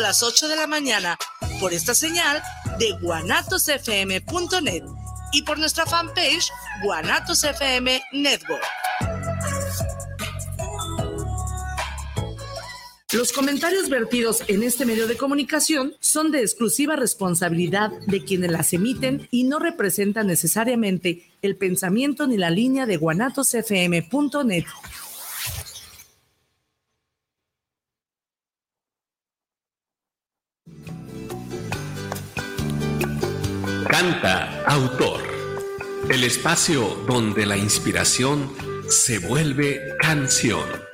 a las 8 de la mañana por esta señal de guanatosfm.net y por nuestra fanpage Guanatos FM Network. Los comentarios vertidos en este medio de comunicación son de exclusiva responsabilidad de quienes las emiten y no representan necesariamente el pensamiento ni la línea de guanatosfm.net. Autor, el espacio donde la inspiración se vuelve canción.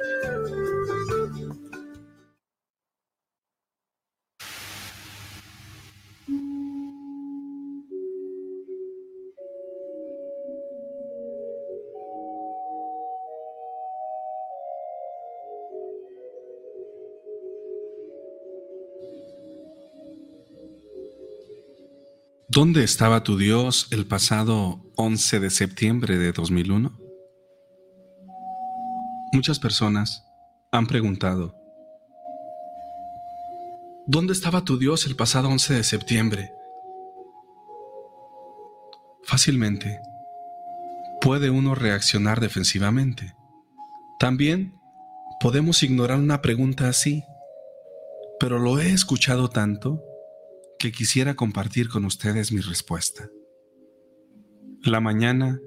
¿Dónde estaba tu Dios el pasado 11 de septiembre de 2001? Muchas personas han preguntado, ¿dónde estaba tu Dios el pasado 11 de septiembre? Fácilmente puede uno reaccionar defensivamente. También podemos ignorar una pregunta así, pero lo he escuchado tanto quisiera compartir con ustedes mi respuesta. La mañana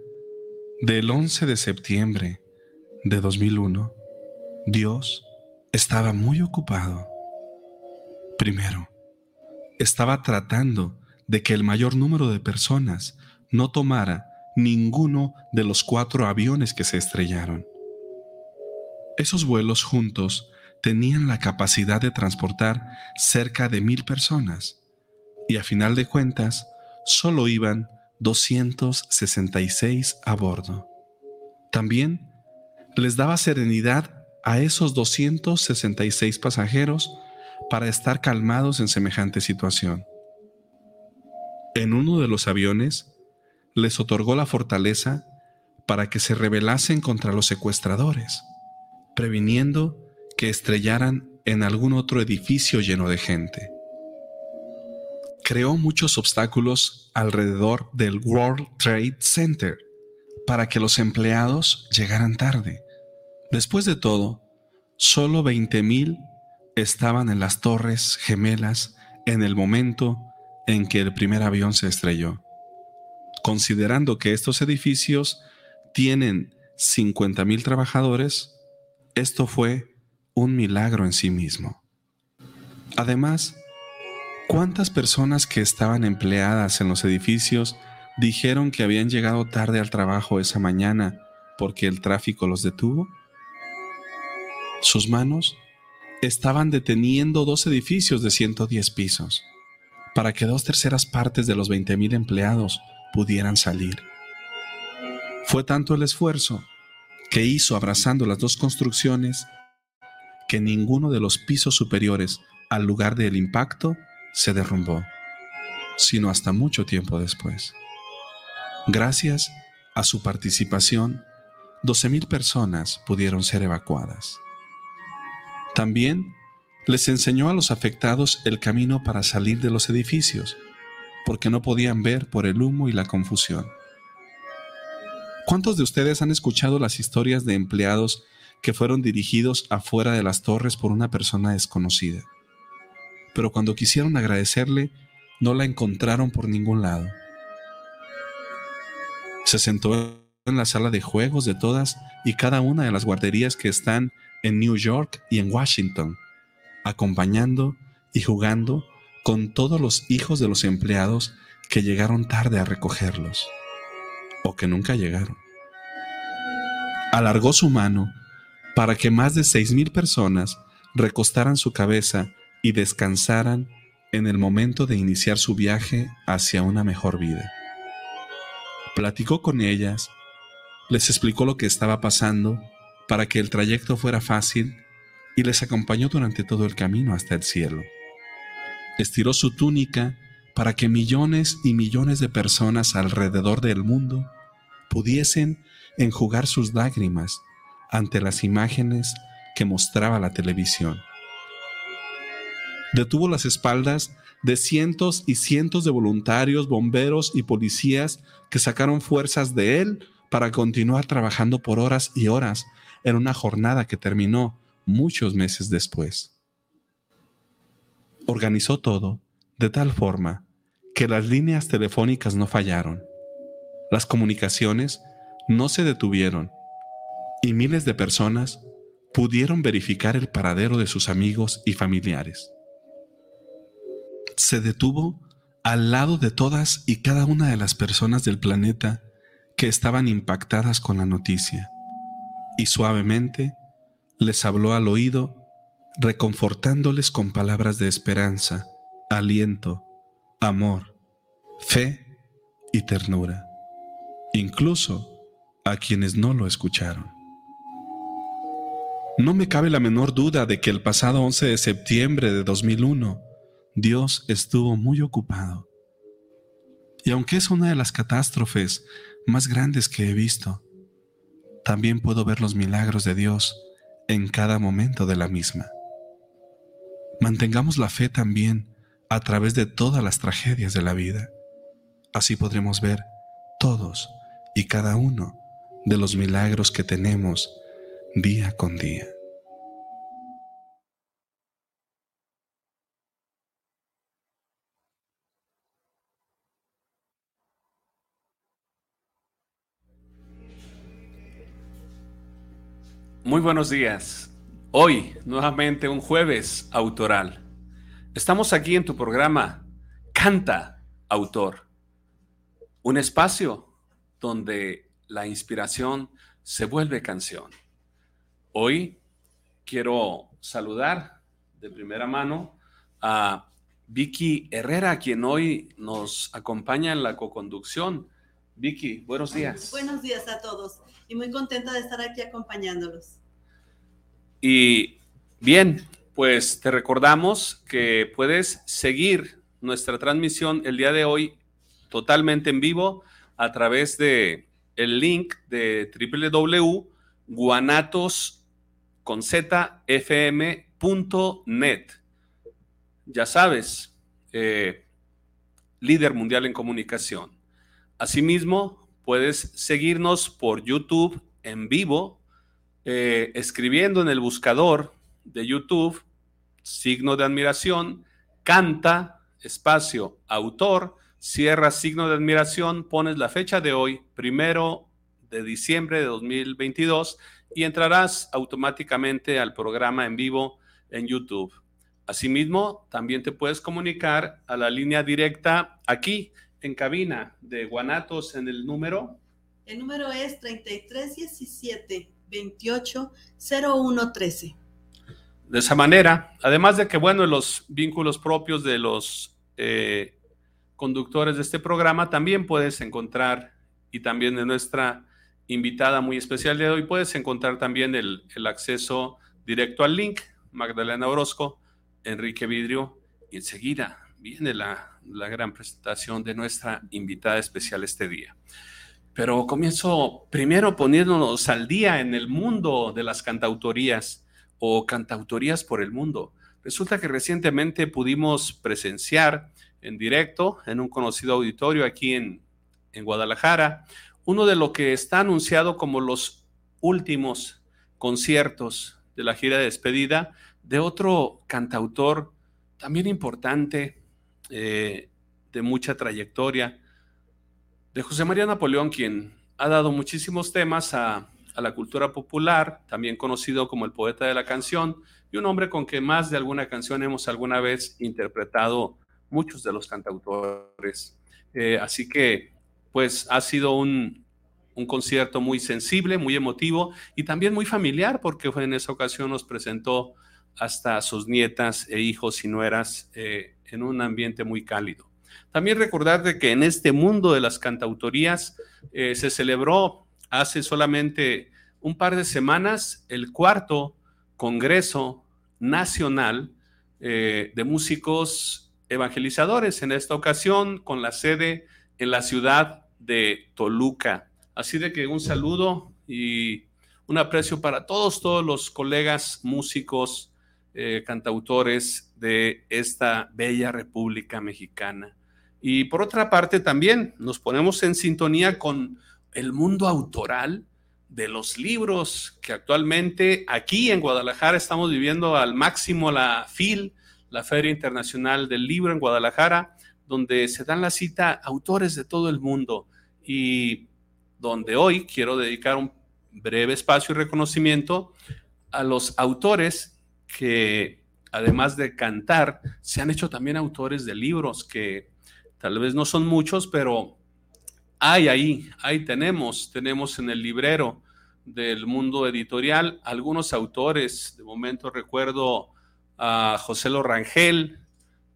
del 11 de septiembre de 2001, Dios estaba muy ocupado. Primero, estaba tratando de que el mayor número de personas no tomara ninguno de los cuatro aviones que se estrellaron. Esos vuelos juntos tenían la capacidad de transportar cerca de mil personas y a final de cuentas solo iban 266 a bordo. También les daba serenidad a esos 266 pasajeros para estar calmados en semejante situación. En uno de los aviones les otorgó la fortaleza para que se rebelasen contra los secuestradores, previniendo que estrellaran en algún otro edificio lleno de gente creó muchos obstáculos alrededor del World Trade Center para que los empleados llegaran tarde. Después de todo, solo 20.000 estaban en las torres gemelas en el momento en que el primer avión se estrelló. Considerando que estos edificios tienen 50.000 trabajadores, esto fue un milagro en sí mismo. Además, ¿Cuántas personas que estaban empleadas en los edificios dijeron que habían llegado tarde al trabajo esa mañana porque el tráfico los detuvo? Sus manos estaban deteniendo dos edificios de 110 pisos para que dos terceras partes de los 20.000 empleados pudieran salir. Fue tanto el esfuerzo que hizo abrazando las dos construcciones que ninguno de los pisos superiores al lugar del impacto se derrumbó, sino hasta mucho tiempo después. Gracias a su participación, 12.000 personas pudieron ser evacuadas. También les enseñó a los afectados el camino para salir de los edificios, porque no podían ver por el humo y la confusión. ¿Cuántos de ustedes han escuchado las historias de empleados que fueron dirigidos afuera de las torres por una persona desconocida? Pero cuando quisieron agradecerle, no la encontraron por ningún lado. Se sentó en la sala de juegos de todas y cada una de las guarderías que están en New York y en Washington, acompañando y jugando con todos los hijos de los empleados que llegaron tarde a recogerlos, o que nunca llegaron. Alargó su mano para que más de seis mil personas recostaran su cabeza y descansaran en el momento de iniciar su viaje hacia una mejor vida. Platicó con ellas, les explicó lo que estaba pasando para que el trayecto fuera fácil y les acompañó durante todo el camino hasta el cielo. Estiró su túnica para que millones y millones de personas alrededor del mundo pudiesen enjugar sus lágrimas ante las imágenes que mostraba la televisión Detuvo las espaldas de cientos y cientos de voluntarios, bomberos y policías que sacaron fuerzas de él para continuar trabajando por horas y horas en una jornada que terminó muchos meses después. Organizó todo de tal forma que las líneas telefónicas no fallaron, las comunicaciones no se detuvieron y miles de personas pudieron verificar el paradero de sus amigos y familiares. Se detuvo al lado de todas y cada una de las personas del planeta que estaban impactadas con la noticia y suavemente les habló al oído, reconfortándoles con palabras de esperanza, aliento, amor, fe y ternura, incluso a quienes no lo escucharon. No me cabe la menor duda de que el pasado 11 de septiembre de 2001, Dios estuvo muy ocupado. Y aunque es una de las catástrofes más grandes que he visto, también puedo ver los milagros de Dios en cada momento de la misma. Mantengamos la fe también a través de todas las tragedias de la vida. Así podremos ver todos y cada uno de los milagros que tenemos día con día. Muy buenos días. Hoy, nuevamente, un jueves autoral. Estamos aquí en tu programa Canta, autor. Un espacio donde la inspiración se vuelve canción. Hoy quiero saludar de primera mano a Vicky Herrera, quien hoy nos acompaña en la coconducción. Vicky, buenos días. Buenos días a todos y muy contenta de estar aquí acompañándolos. Y bien, pues te recordamos que puedes seguir nuestra transmisión el día de hoy totalmente en vivo a través de el link de www.guanatos.fm.net. Ya sabes, eh, líder mundial en comunicación. Asimismo, puedes seguirnos por YouTube en vivo eh, escribiendo en el buscador de YouTube, signo de admiración, canta, espacio, autor, cierra signo de admiración, pones la fecha de hoy, primero de diciembre de 2022, y entrarás automáticamente al programa en vivo en YouTube. Asimismo, también te puedes comunicar a la línea directa aquí en cabina de Guanatos en el número. El número es 3317 280113. De esa manera, además de que, bueno, los vínculos propios de los eh, conductores de este programa, también puedes encontrar, y también de nuestra invitada muy especial de hoy, puedes encontrar también el, el acceso directo al link, Magdalena Orozco, Enrique Vidrio, y enseguida viene la, la gran presentación de nuestra invitada especial este día. Pero comienzo primero poniéndonos al día en el mundo de las cantautorías o cantautorías por el mundo. Resulta que recientemente pudimos presenciar en directo en un conocido auditorio aquí en, en Guadalajara uno de lo que está anunciado como los últimos conciertos de la gira de despedida de otro cantautor también importante, eh, de mucha trayectoria, de José María Napoleón, quien ha dado muchísimos temas a, la cultura popular, también conocido como el poeta de la canción, y un hombre con que más de alguna canción hemos alguna vez interpretado muchos de los cantautores. Eh, así que, pues, ha sido un, concierto muy sensible, muy emotivo y también muy familiar, porque en esa ocasión nos presentó hasta sus nietas e hijos y nueras eh, en un ambiente muy cálido. También recordar de que en este mundo de las cantautorías eh, se celebró hace solamente un par de semanas el cuarto Congreso Nacional eh, de Músicos Evangelizadores, en esta ocasión con la sede en la ciudad de Toluca. Así de que un saludo y un aprecio para todos, todos los colegas músicos, eh, cantautores de esta bella República Mexicana. Y por otra parte también nos ponemos en sintonía con el mundo autoral de los libros que actualmente aquí en Guadalajara estamos viviendo al máximo la FIL, la Feria Internacional del Libro en Guadalajara, donde se dan la cita autores de todo el mundo y donde hoy quiero dedicar un breve espacio y reconocimiento a los autores que, además de cantar, se han hecho también autores de libros que tal vez no son muchos, pero hay ahí, ahí tenemos, tenemos en el librero del mundo editorial algunos autores. De momento recuerdo a José Lorangel,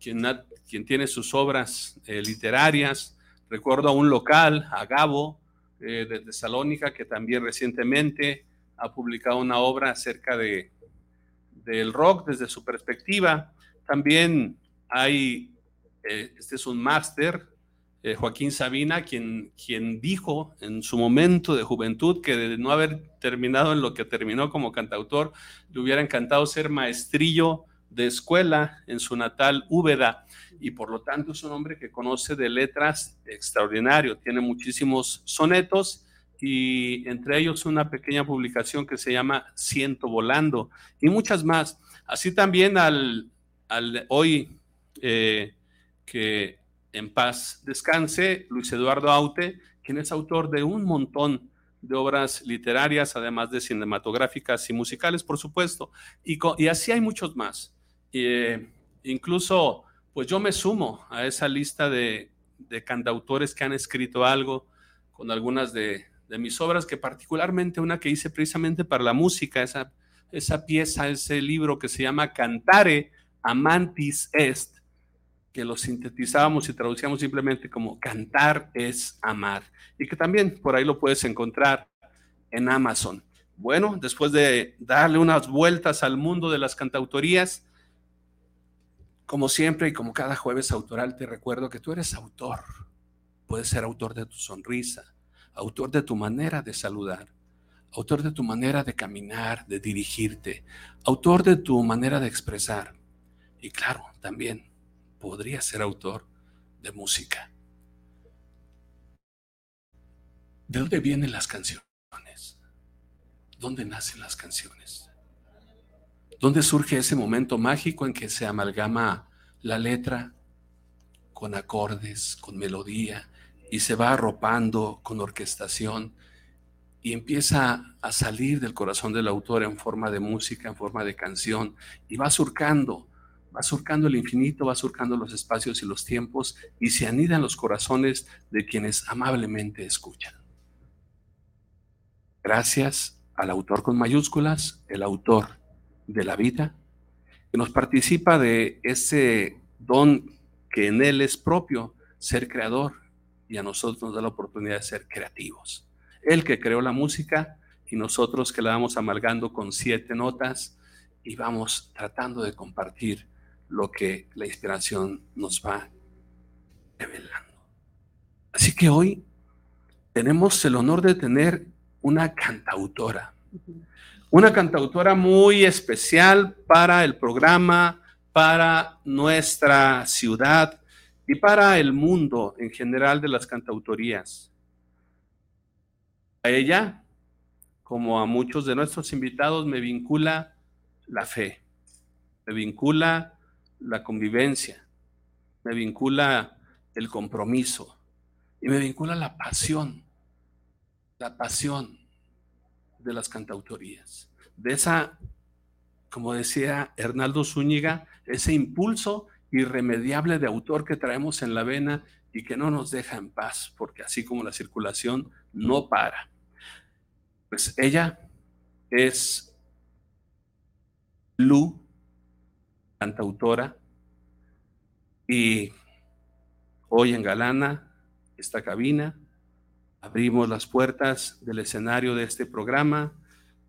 quien, quien tiene sus obras eh, literarias. Recuerdo a un local, a Gabo, eh, de Tesalónica, que también recientemente ha publicado una obra acerca de, del rock desde su perspectiva. También hay, eh, este es un máster, eh, Joaquín Sabina, quien, quien dijo en su momento de juventud que de no haber terminado en lo que terminó como cantautor, le hubiera encantado ser maestrillo de escuela en su natal Úbeda y por lo tanto es un hombre que conoce de letras extraordinario, tiene muchísimos sonetos y entre ellos una pequeña publicación que se llama Ciento Volando y muchas más. Así también al, al hoy eh, que en paz descanse Luis Eduardo Aute, quien es autor de un montón de obras literarias, además de cinematográficas y musicales, por supuesto, y, así hay muchos más. Eh, incluso pues yo me sumo a esa lista de, cantautores que han escrito algo con algunas de, mis obras, que particularmente una que hice precisamente para la música, esa, esa pieza, ese libro que se llama Cantare Amantis Est, que lo sintetizábamos y traducíamos simplemente como cantar es amar, y que también por ahí lo puedes encontrar en Amazon. Bueno, después de darle unas vueltas al mundo de las cantautorías, como siempre y como cada jueves autoral, te recuerdo que tú eres autor. Puedes ser autor de tu sonrisa, autor de tu manera de saludar, autor de tu manera de caminar, de dirigirte, autor de tu manera de expresar. Y claro, también podría ser autor de música. ¿De dónde vienen las canciones? ¿Dónde nacen las canciones? ¿Dónde surge ese momento mágico en que se amalgama la letra con acordes, con melodía, y se va arropando con orquestación y empieza a salir del corazón del autor en forma de música, en forma de canción, y va surcando, va surcando el infinito, va surcando los espacios y los tiempos, y se anidan los corazones de quienes amablemente escuchan. Gracias al autor con mayúsculas, el autor de la vida, que nos participa de ese don que en Él es propio, ser creador, y a nosotros nos da la oportunidad de ser creativos. Él que creó la música y nosotros que la vamos amalgando con siete notas y vamos tratando de compartir lo que la inspiración nos va revelando. Así que hoy tenemos el honor de tener una cantautora, una cantautora muy especial para el programa, para nuestra ciudad y para el mundo en general de las cantautorías. A ella, como a muchos de nuestros invitados, me vincula la fe, me vincula la convivencia, me vincula el compromiso y me vincula la pasión, la pasión de las cantautorías, de esa, como decía Hernaldo Zúñiga, ese impulso irremediable de autor que traemos en la vena y que no nos deja en paz, porque así como la circulación no para. Pues ella es Lu, cantautora, y hoy en Galana, esta cabina, Abrimos las puertas del escenario de este programa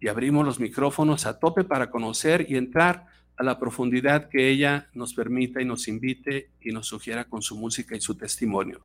y abrimos los micrófonos a tope para conocer y entrar a la profundidad que ella nos permita y nos invite y nos sugiera con su música y su testimonio.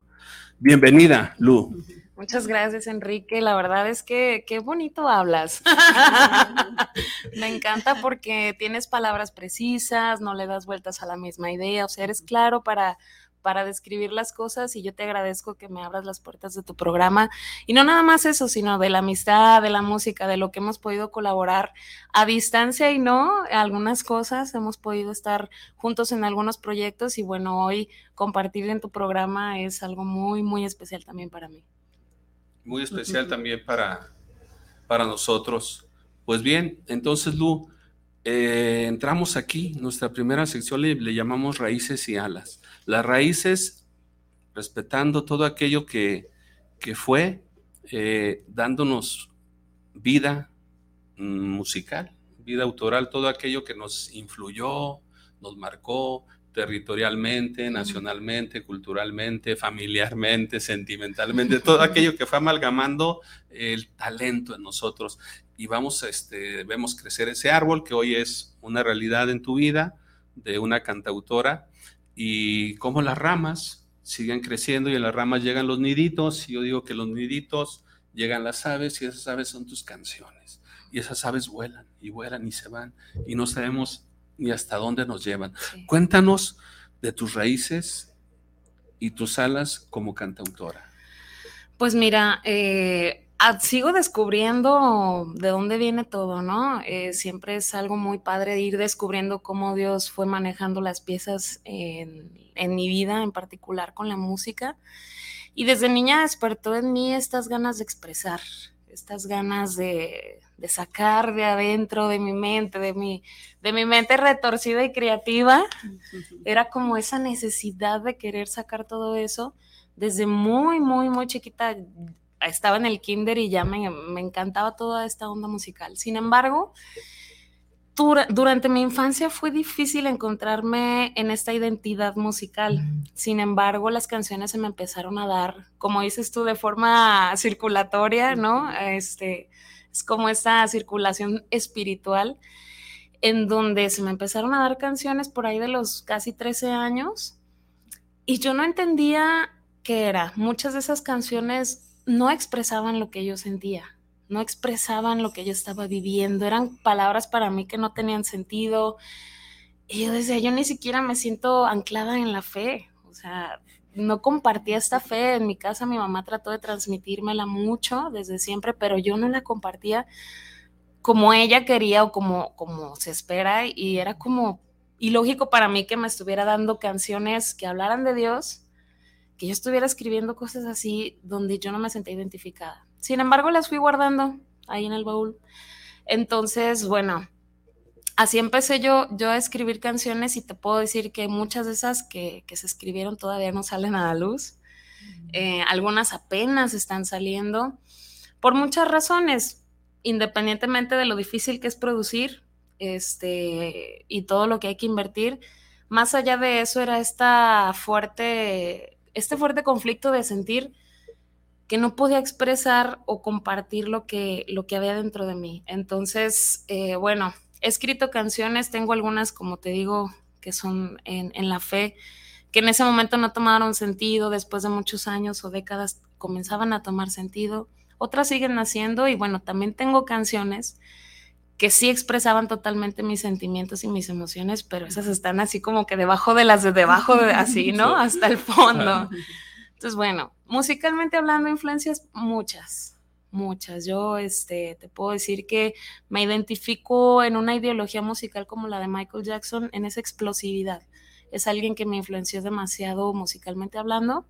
Bienvenida, Lu. Muchas gracias, Enrique. La verdad es que qué bonito hablas. Me encanta porque tienes palabras precisas, no le das vueltas a la misma idea, o sea, eres claro para, para describir las cosas y yo te agradezco que me abras las puertas de tu programa. Y no nada más eso, sino de la amistad, de la música, de lo que hemos podido colaborar a distancia y no, algunas cosas, hemos podido estar juntos en algunos proyectos y bueno, hoy compartir en tu programa es algo muy, muy especial también para mí muy especial también para, para nosotros. Pues bien, entonces Lu, eh, entramos aquí, nuestra primera sección le, llamamos raíces y alas. Las raíces, respetando todo aquello que, que fue, eh, dándonos vida mm, musical, vida autoral, todo aquello que nos influyó, nos marcó, territorialmente, nacionalmente, culturalmente, familiarmente, sentimentalmente, todo aquello que fue amalgamando el talento en nosotros. Y vamos, este, vemos crecer ese árbol que hoy es una realidad en tu vida de una cantautora. Y cómo las ramas siguen creciendo y en las ramas llegan los niditos. Y yo digo que los niditos llegan las aves y esas aves son tus canciones. Y esas aves vuelan y vuelan y se van. Y no sabemos y hasta dónde nos llevan. Cuéntanos de tus raíces y tus alas como cantautora. Pues mira, eh, sigo descubriendo de dónde viene todo, ¿no? Eh, siempre es algo muy padre ir descubriendo cómo Dios fue manejando las piezas en, en mi vida, en particular con la música. Y desde niña despertó en mí estas ganas de expresar, estas ganas de, de sacar de adentro de mi mente, de mi, de mi mente retorcida y creativa, era como esa necesidad de querer sacar todo eso. Desde muy, muy, muy chiquita estaba en el kinder y ya me, me encantaba toda esta onda musical. Sin embargo, durante mi infancia fue difícil encontrarme en esta identidad musical. Sin embargo, las canciones se me empezaron a dar, como dices tú, de forma circulatoria, ¿no? Este, es como esta circulación espiritual en donde se me empezaron a dar canciones por ahí de los casi 13 años y yo no entendía qué era. Muchas de esas canciones no expresaban lo que yo sentía, no expresaban lo que yo estaba viviendo, eran palabras para mí que no tenían sentido. Y yo decía, yo ni siquiera me siento anclada en la fe, o sea, no compartía esta fe. En mi casa mi mamá trató de transmitírmela mucho desde siempre, pero yo no la compartía como ella quería o como, como se espera y era como ilógico para mí que me estuviera dando canciones que hablaran de Dios, que yo estuviera escribiendo cosas así donde yo no me sentía identificada. Sin embargo, las fui guardando ahí en el baúl. Entonces, bueno, así empecé yo, yo a escribir canciones y te puedo decir que muchas de esas que, se escribieron todavía no salen a la luz. Eh, algunas apenas están saliendo por muchas razones, independientemente de lo difícil que es producir este, y todo lo que hay que invertir. Más allá de eso era esta fuerte, este fuerte conflicto de sentir que no podía expresar o compartir lo que, lo que había dentro de mí. Entonces, eh, bueno, He escrito canciones, tengo algunas, como te digo, que son en, la fe, que en ese momento no tomaron sentido, después de muchos años o décadas comenzaban a tomar sentido. Otras siguen naciendo y bueno, también tengo canciones que sí expresaban totalmente mis sentimientos y mis emociones, pero esas están así como que debajo de las de debajo, de, así, ¿no? Hasta el fondo. Entonces, bueno, musicalmente hablando, influencias muchas, muchas. Yo este, te puedo decir que me identifico en una ideología musical como la de Michael Jackson, en esa explosividad. Es alguien que me influenció demasiado musicalmente hablando.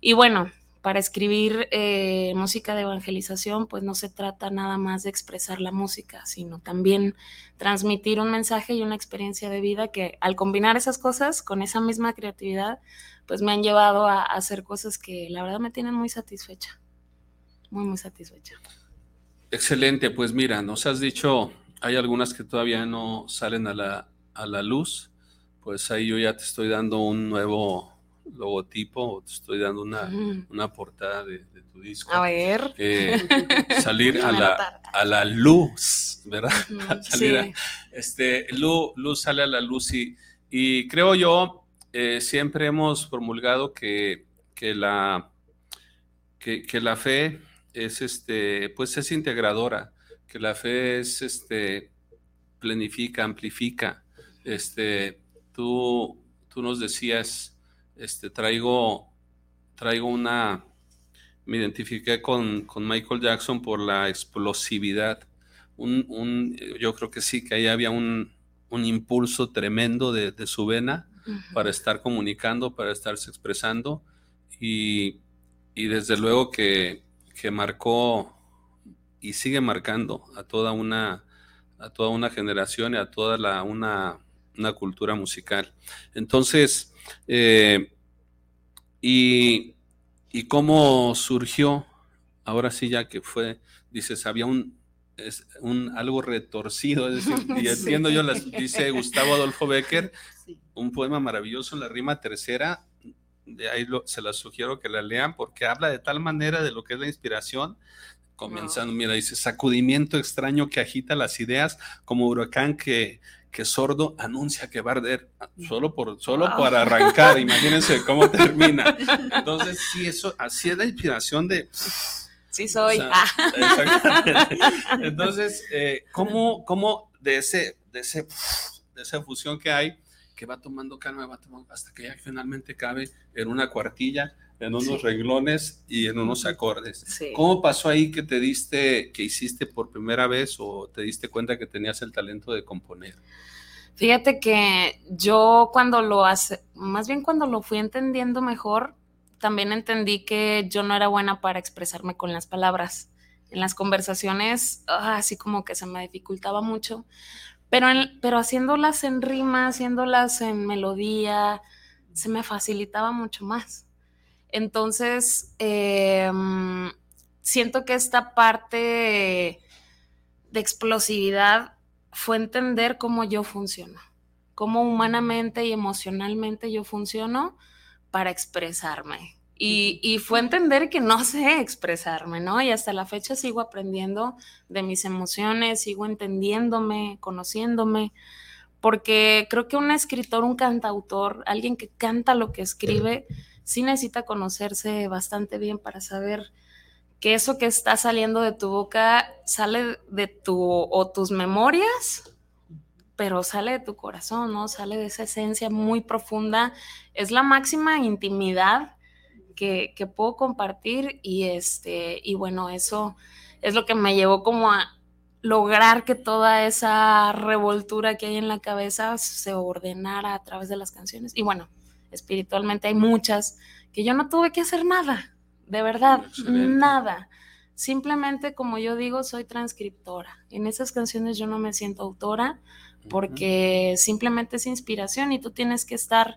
Y bueno, para escribir eh, música de evangelización, pues no se trata nada más de expresar la música, sino también transmitir un mensaje y una experiencia de vida que al combinar esas cosas con esa misma creatividad, pues me han llevado a hacer cosas que la verdad me tienen muy satisfecha muy, muy satisfecha. Excelente, pues mira, nos has dicho, hay algunas que todavía no salen a la, a la luz, pues ahí yo ya te estoy dando un nuevo logotipo, te estoy dando una, mm. una portada de, tu disco. A ver. salir a la, a la luz, ¿verdad? salir este, luz, luz sale a la luz y, y creo yo, eh, siempre hemos promulgado que, que la que, que, la fe es, este, pues es integradora, que la fe es, este, planifica, amplifica. Este, tú, tú nos decías, este, traigo, traigo una, me identifiqué con, con Michael Jackson por la explosividad. Un, un, yo creo que sí, que ahí había un, un impulso tremendo de, de su vena uh -huh. para estar comunicando, para estarse expresando y, y desde luego que, que, marcó y sigue marcando a toda una, a toda una generación y a toda la, una, una cultura musical. Entonces, eh, y, y cómo surgió, ahora sí ya que fue, dices, había un, es un algo retorcido, es decir, y entiendo sí. yo, las, dice Gustavo Adolfo Becker, sí. un poema maravilloso en la rima tercera, de ahí lo, se las sugiero que la lean porque habla de tal manera de lo que es la inspiración, comenzando, wow. mira, dice, sacudimiento extraño que agita las ideas como huracán que, que sordo anuncia que va a arder solo por solo wow. para arrancar, imagínense cómo termina. Entonces, sí, eso, así es la inspiración de Sí soy. O sea, ah. Entonces, eh, ¿cómo, ¿cómo, de ese, de ese, de esa fusión que hay, que va tomando calma, va tomando hasta que ya finalmente cabe en una cuartilla, en unos sí. reglones y en unos acordes. Sí. ¿Cómo pasó ahí que te diste, que hiciste por primera vez o te diste cuenta que tenías el talento de componer? Fíjate que yo cuando lo hace, más bien cuando lo fui entendiendo mejor, también entendí que yo no era buena para expresarme con las palabras. En las conversaciones, ah, así como que se me dificultaba mucho, pero, en, pero haciéndolas en rima, haciéndolas en melodía, se me facilitaba mucho más. Entonces, eh, siento que esta parte de explosividad fue entender cómo yo funciono, cómo humanamente y emocionalmente yo funciono para expresarme. Y, y, fue entender que no sé expresarme, ¿no? Y hasta la fecha sigo aprendiendo de mis emociones, sigo entendiéndome, conociéndome, porque creo que un escritor, un cantautor, alguien que canta lo que escribe, sí necesita conocerse bastante bien para saber que eso que está saliendo de tu boca sale de tu o tus memorias pero sale de tu corazón, ¿no? Sale de esa esencia muy profunda. Es la máxima intimidad que, que, puedo compartir y, este, y bueno, eso es lo que me llevó como a lograr que toda esa revoltura que hay en la cabeza se ordenara a través de las canciones. Y bueno, espiritualmente hay muchas que yo no tuve que hacer nada, de verdad, Excelente. nada. Simplemente, como yo digo, soy transcriptora. En esas canciones yo no me siento autora, porque simplemente es inspiración y tú tienes que estar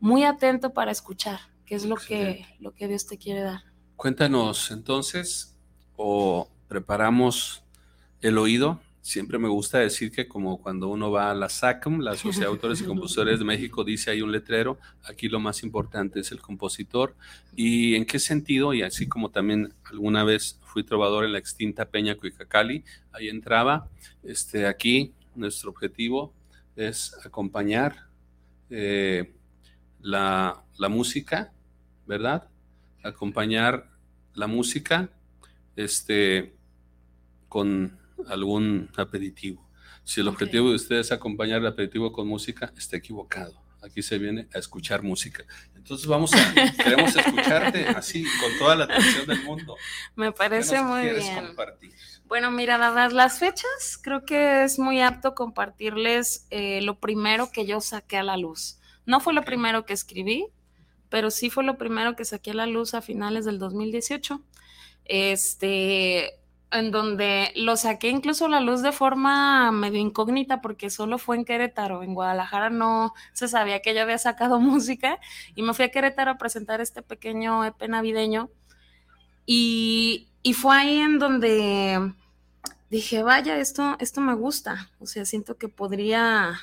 muy atento para escuchar, que es lo que, lo que Dios te quiere dar. Cuéntanos entonces, o preparamos el oído. Siempre me gusta decir que como cuando uno va a la SACM, la Sociedad de Autores y Compositores de México, dice ahí un letrero, aquí lo más importante es el compositor. ¿Y en qué sentido? Y así como también alguna vez fui trovador en la extinta Peña Cuicacali, ahí entraba, este, aquí nuestro objetivo es acompañar eh, la, la, música, ¿verdad? Acompañar la música este, con algún aperitivo. Si el okay. objetivo de ustedes es acompañar el aperitivo con música, está equivocado. Aquí se viene a escuchar música. Entonces vamos a, queremos escucharte así, con toda la atención del mundo. Me parece muy bien. Compartir? Bueno, mira, dadas las fechas, creo que es muy apto compartirles eh, lo primero que yo saqué a la luz. No fue lo primero que escribí, pero sí fue lo primero que saqué a la luz a finales del 2018. Este, en donde lo saqué incluso a la luz de forma medio incógnita porque solo fue en Querétaro, en Guadalajara no se sabía que yo había sacado música y me fui a Querétaro a presentar este pequeño EP navideño y, y fue ahí en donde dije, vaya, esto, esto me gusta, o sea, siento que podría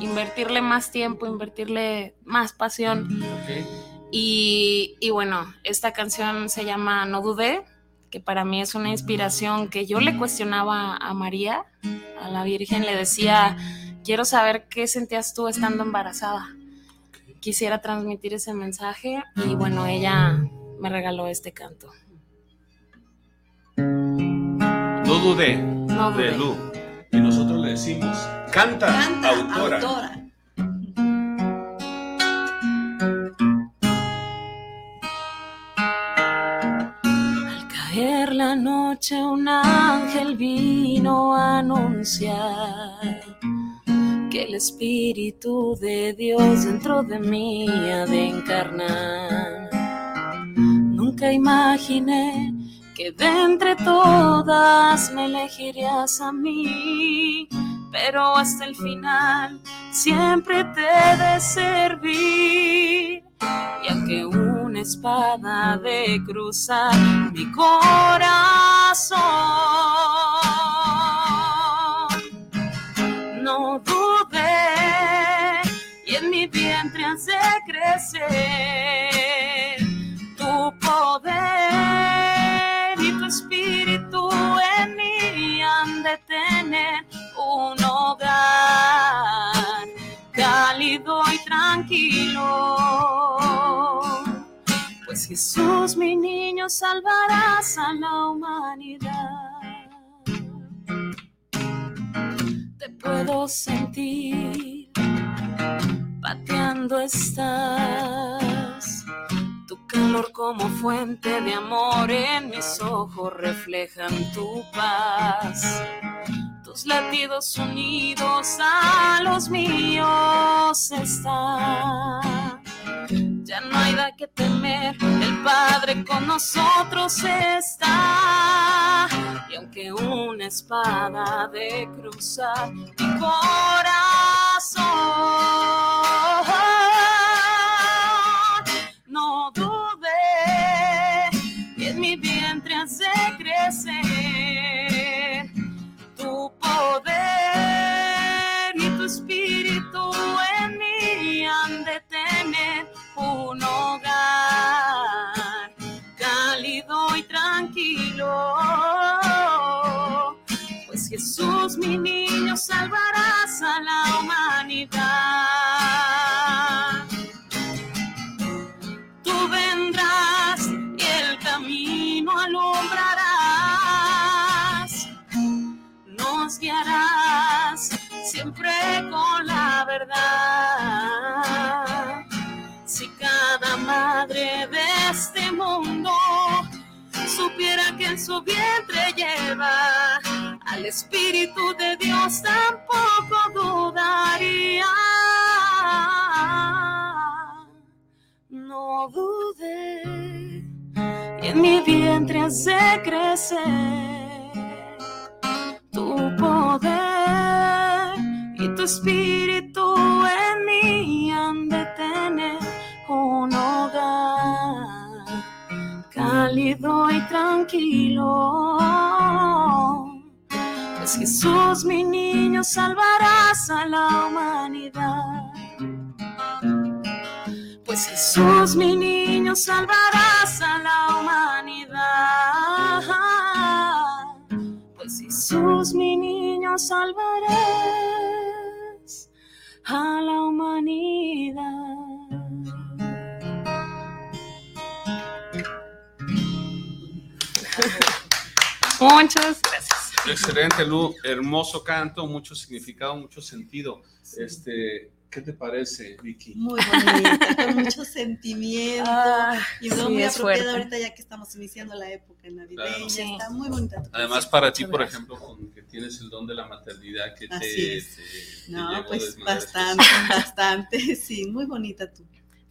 invertirle más tiempo, invertirle más pasión. Okay. Y, y bueno, esta canción se llama No Dudé, que para mí es una inspiración que yo le cuestionaba a María, a la Virgen, le decía, quiero saber qué sentías tú estando embarazada. Quisiera transmitir ese mensaje y bueno, ella me regaló este canto. No dudé No de dudé. Lu. Y nosotros le decimos, canta, Canta, autora. autora. Al caer la noche un ángel vino a anunciar que el Espíritu de Dios dentro de mí ha de encarnar. Nunca imaginé que de entre todas me elegirías a mí, pero hasta el final siempre te he de servir. Y aunque una espada de cruzar mi corazón, no dudé y en mi vientre has de crecer tranquilo. Pues Jesús, mi niño, salvarás a la humanidad. Te puedo sentir, pateando estás. Tu calor como fuente de amor en mis ojos reflejan tu paz. Tus latidos unidos a los míos están. Ya no hay nada que temer, el Padre con nosotros está. Y aunque una espada de cruzar mi corazón, no dudé y en mi vientre has de crecer Mi niño, salvarás a la humanidad. Tú vendrás y el camino alumbrarás nos guiarás siempre con la verdad. Si cada madre de este mundo supiera que en su vientre lleva al Espíritu de Dios, tampoco dudaría. No dude, y en mi vientre has de crecer tu poder y tu espíritu en mí han de tener un hogar cálido y tranquilo. Pues Jesús, mi niño, salvarás a la humanidad. Pues Jesús, mi niño, salvarás a la humanidad. Pues Jesús, mi niño, salvarás a la humanidad. Muchas gracias. Excelente, Lu. Hermoso canto, mucho significado, mucho sentido. Este, ¿Qué te parece, Vicky? Muy bonita, con mucho sentimiento. Ah, y luego sí, muy es apropiada fuerte. ahorita ya que estamos iniciando la época navideña. Claro. Sí. Está muy bonita. tu Además, canción. para ti, por ejemplo, con que tienes el don de la maternidad que te, es. te- No, pues bastante, bastante. Sí, muy bonita tú.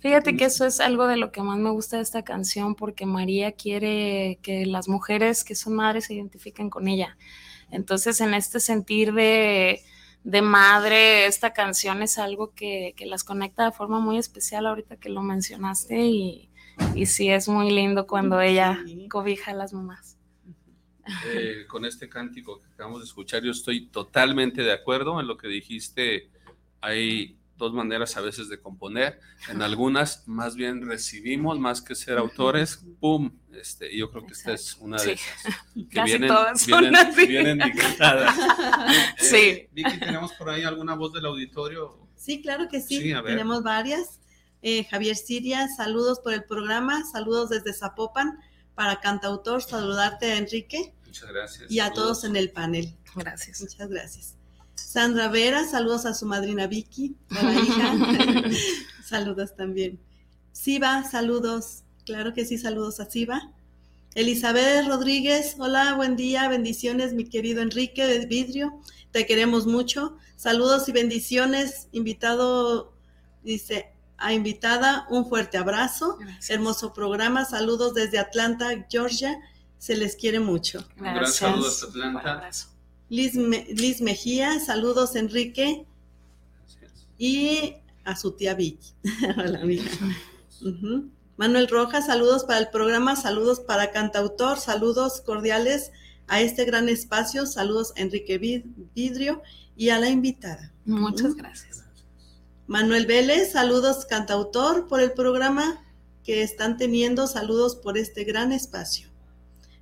Fíjate que eso es algo de lo que más me gusta de esta canción, porque María quiere que las mujeres que son madres se identifiquen con ella. Entonces, en este sentir de, de madre, esta canción es algo que, que las conecta de forma muy especial ahorita que lo mencionaste y, y sí es muy lindo cuando ella cobija a las mamás. Eh, con este cántico que acabamos de escuchar, yo estoy totalmente de acuerdo en lo que dijiste. Hay dos maneras a veces de componer. En algunas, más bien recibimos, más que ser autores, ¡pum! Este, y yo creo que esta es una de Sí. esas. Que Casi vienen, todas son vienen, así. vienen dictadas. Sí. Eh, Vicky, ¿tenemos por ahí alguna voz del auditorio? Sí, claro que sí. Tenemos varias. Eh, Javier Siria, saludos por el programa, saludos desde Zapopan para Cantautor, saludarte a Enrique. Muchas gracias. Y a todos en el panel. Gracias. Muchas gracias. Sandra Vera, saludos a su madrina Vicky, a la hija. saludos también. Siva, saludos. Claro que sí, saludos a Siva. Elizabeth Rodríguez, hola, buen día, bendiciones, mi querido Enrique de Vidrio, te queremos mucho. Saludos y bendiciones, invitado, dice, a invitada, un fuerte abrazo, hermoso programa, saludos desde Atlanta, Georgia, se les quiere mucho. Un gran saludo hasta Atlanta. Liz, Liz, Mejía, saludos Enrique y a su tía Vicky. hola, amiga. Manuel Rojas, saludos para el programa, saludos para Cantautor, saludos cordiales a este gran espacio, saludos Enrique Vidrio y a la invitada. Muchas gracias. Manuel Vélez, saludos Cantautor por el programa que están teniendo, saludos por este gran espacio.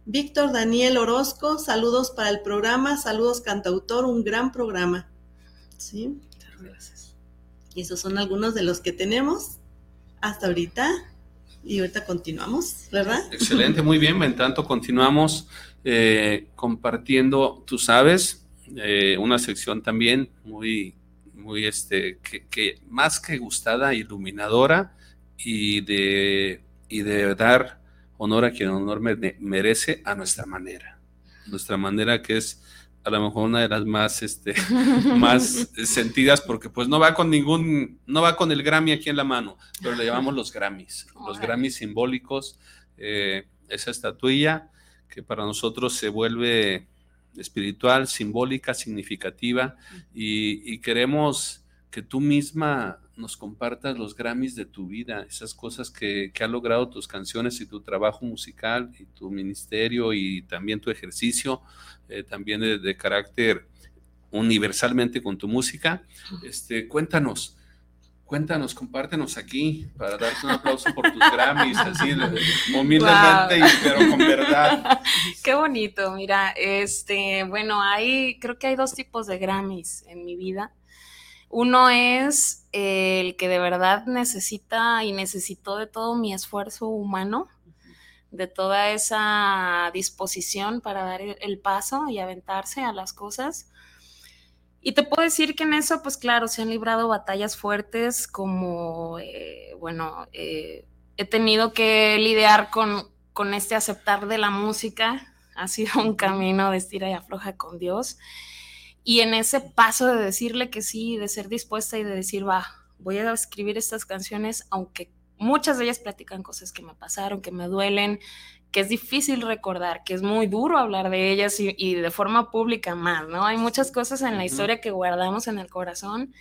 Víctor Daniel Orozco, saludos para el programa, saludos Cantautor, un gran programa. ¿Sí? Muchas gracias. Y esos son algunos de los que tenemos hasta ahorita y ahorita continuamos, ¿verdad? Excelente, muy bien. En tanto, continuamos eh, compartiendo, tú sabes, eh, una sección también muy, muy, este, que, más que gustada, iluminadora y de, y de dar honor a quien honor merece a nuestra manera. Nuestra manera que es a lo mejor una de las más, este, más sentidas porque pues no va con ningún, no va con el Grammy aquí en la mano, pero le llamamos los Grammys, los Grammys simbólicos, eh, esa estatuilla que para nosotros se vuelve espiritual, simbólica, significativa y, y queremos que tú misma nos compartas los Grammys de tu vida, esas cosas que, que han logrado tus canciones y tu trabajo musical y tu ministerio y también tu ejercicio, eh, también de, carácter universalmente con tu música. Este, cuéntanos, cuéntanos, compártenos aquí para darte un aplauso por tus Grammys, así humildemente, pero con verdad. Qué bonito, mira, este, bueno, hay, creo que hay dos tipos de Grammys en mi vida. Uno es el que de verdad necesita y necesitó de todo mi esfuerzo humano, de toda esa disposición para dar el paso y aventarse a las cosas. Y te puedo decir que en eso, pues claro, se han librado batallas fuertes como, eh, bueno, eh, he tenido que lidiar con, con este aceptar de la música. Ha sido un camino de estira y afloja con Dios. Y en ese paso de decirle que sí, de ser dispuesta y de decir, va, voy a escribir estas canciones, aunque muchas de ellas platican cosas que me pasaron, que me duelen, que es difícil recordar, que es muy duro hablar de ellas y, de forma pública más, ¿no? Hay muchas cosas en la historia que guardamos en el corazón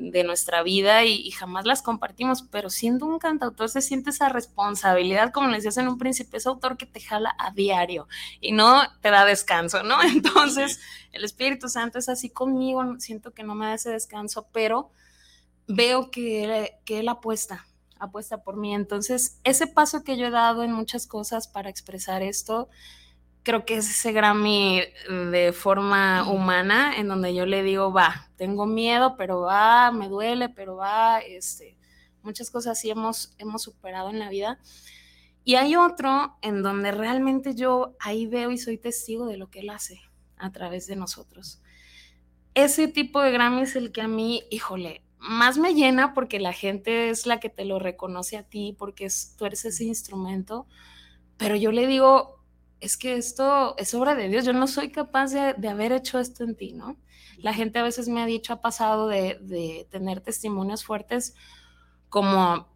de nuestra vida y, jamás las compartimos, pero siendo un cantautor se siente esa responsabilidad, como les decía en un principio, ese autor que te jala a diario y no te da descanso, ¿no? Entonces, el Espíritu Santo es así conmigo, siento que no me da ese descanso, pero veo que, que Él apuesta, apuesta por mí. Entonces, ese paso que yo he dado en muchas cosas para expresar esto, creo que es ese Grammy de forma humana, en donde yo le digo, va, tengo miedo, pero va, me duele, pero va, este, muchas cosas sí hemos, hemos superado en la vida. Y hay otro en donde realmente yo ahí veo y soy testigo de lo que él hace a través de nosotros. Ese tipo de Grammy es el que a mí, híjole, más me llena porque la gente es la que te lo reconoce a ti, porque tú eres ese instrumento, pero yo le digo, es que esto es obra de Dios, yo no soy capaz de, haber hecho esto en ti, ¿no? La gente a veces me ha dicho, ha pasado de, tener testimonios fuertes como